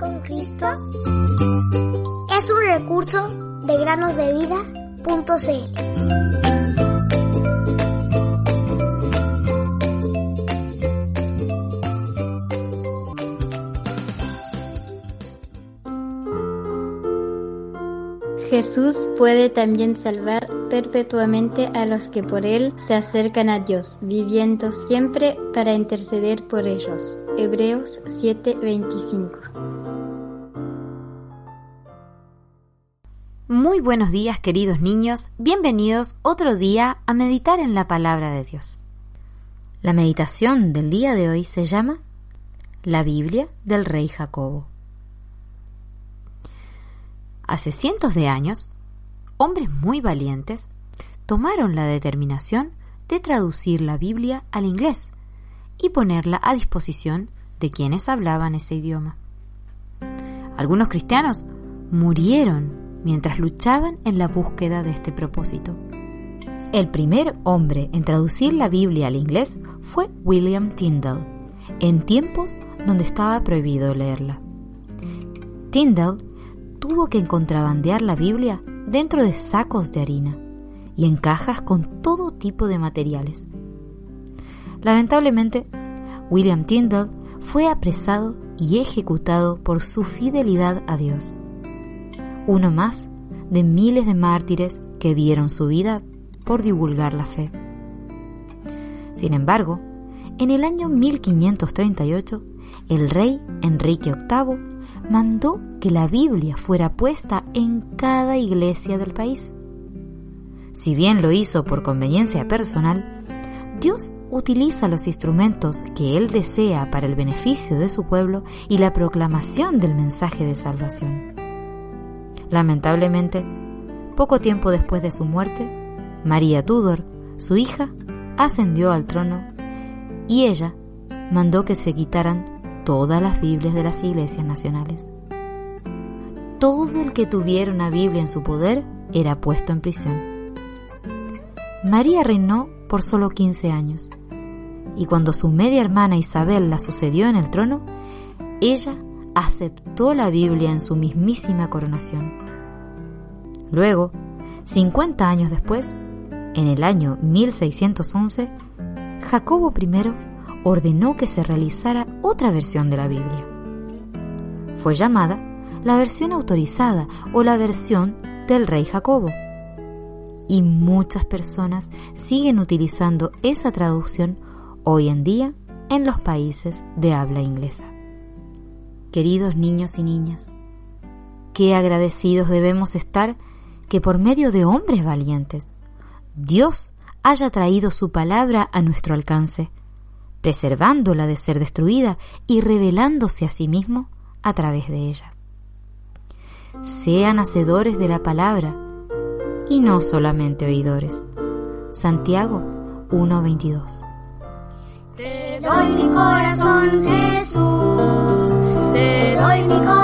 con Cristo es un recurso de granosdevida.cl. Jesús puede también salvar perpetuamente a los que por Él se acercan a Dios, viviendo siempre para interceder por ellos. Hebreos 7:25 Muy buenos días queridos niños, bienvenidos otro día a meditar en la palabra de Dios. La meditación del día de hoy se llama La Biblia del Rey Jacobo. Hace cientos de años, hombres muy valientes tomaron la determinación de traducir la Biblia al inglés y ponerla a disposición de quienes hablaban ese idioma. Algunos cristianos murieron mientras luchaban en la búsqueda de este propósito. El primer hombre en traducir la Biblia al inglés fue William Tyndall, en tiempos donde estaba prohibido leerla. Tyndall tuvo que contrabandear la Biblia dentro de sacos de harina y en cajas con todo tipo de materiales. Lamentablemente, William Tyndall fue apresado y ejecutado por su fidelidad a Dios. Uno más de miles de mártires que dieron su vida por divulgar la fe. Sin embargo, en el año 1538, el rey Enrique VIII mandó que la Biblia fuera puesta en cada iglesia del país. Si bien lo hizo por conveniencia personal, Dios utiliza los instrumentos que Él desea para el beneficio de su pueblo y la proclamación del mensaje de salvación. Lamentablemente, poco tiempo después de su muerte, María Tudor, su hija, ascendió al trono y ella mandó que se quitaran todas las Biblias de las iglesias nacionales. Todo el que tuviera una Biblia en su poder era puesto en prisión. María reinó por solo 15 años, y cuando su media hermana Isabel la sucedió en el trono, ella aceptó la Biblia en su mismísima coronación. Luego, 50 años después, en el año 1611, Jacobo I ordenó que se realizara otra versión de la Biblia. Fue llamada la versión autorizada o la versión del rey Jacobo. Y muchas personas siguen utilizando esa traducción hoy en día en los países de habla inglesa. Queridos niños y niñas, qué agradecidos debemos estar que por medio de hombres valientes, Dios haya traído su palabra a nuestro alcance preservándola de ser destruida y revelándose a sí mismo a través de ella. Sean hacedores de la palabra y no solamente oidores. Santiago 1:22 Te doy mi corazón, Jesús,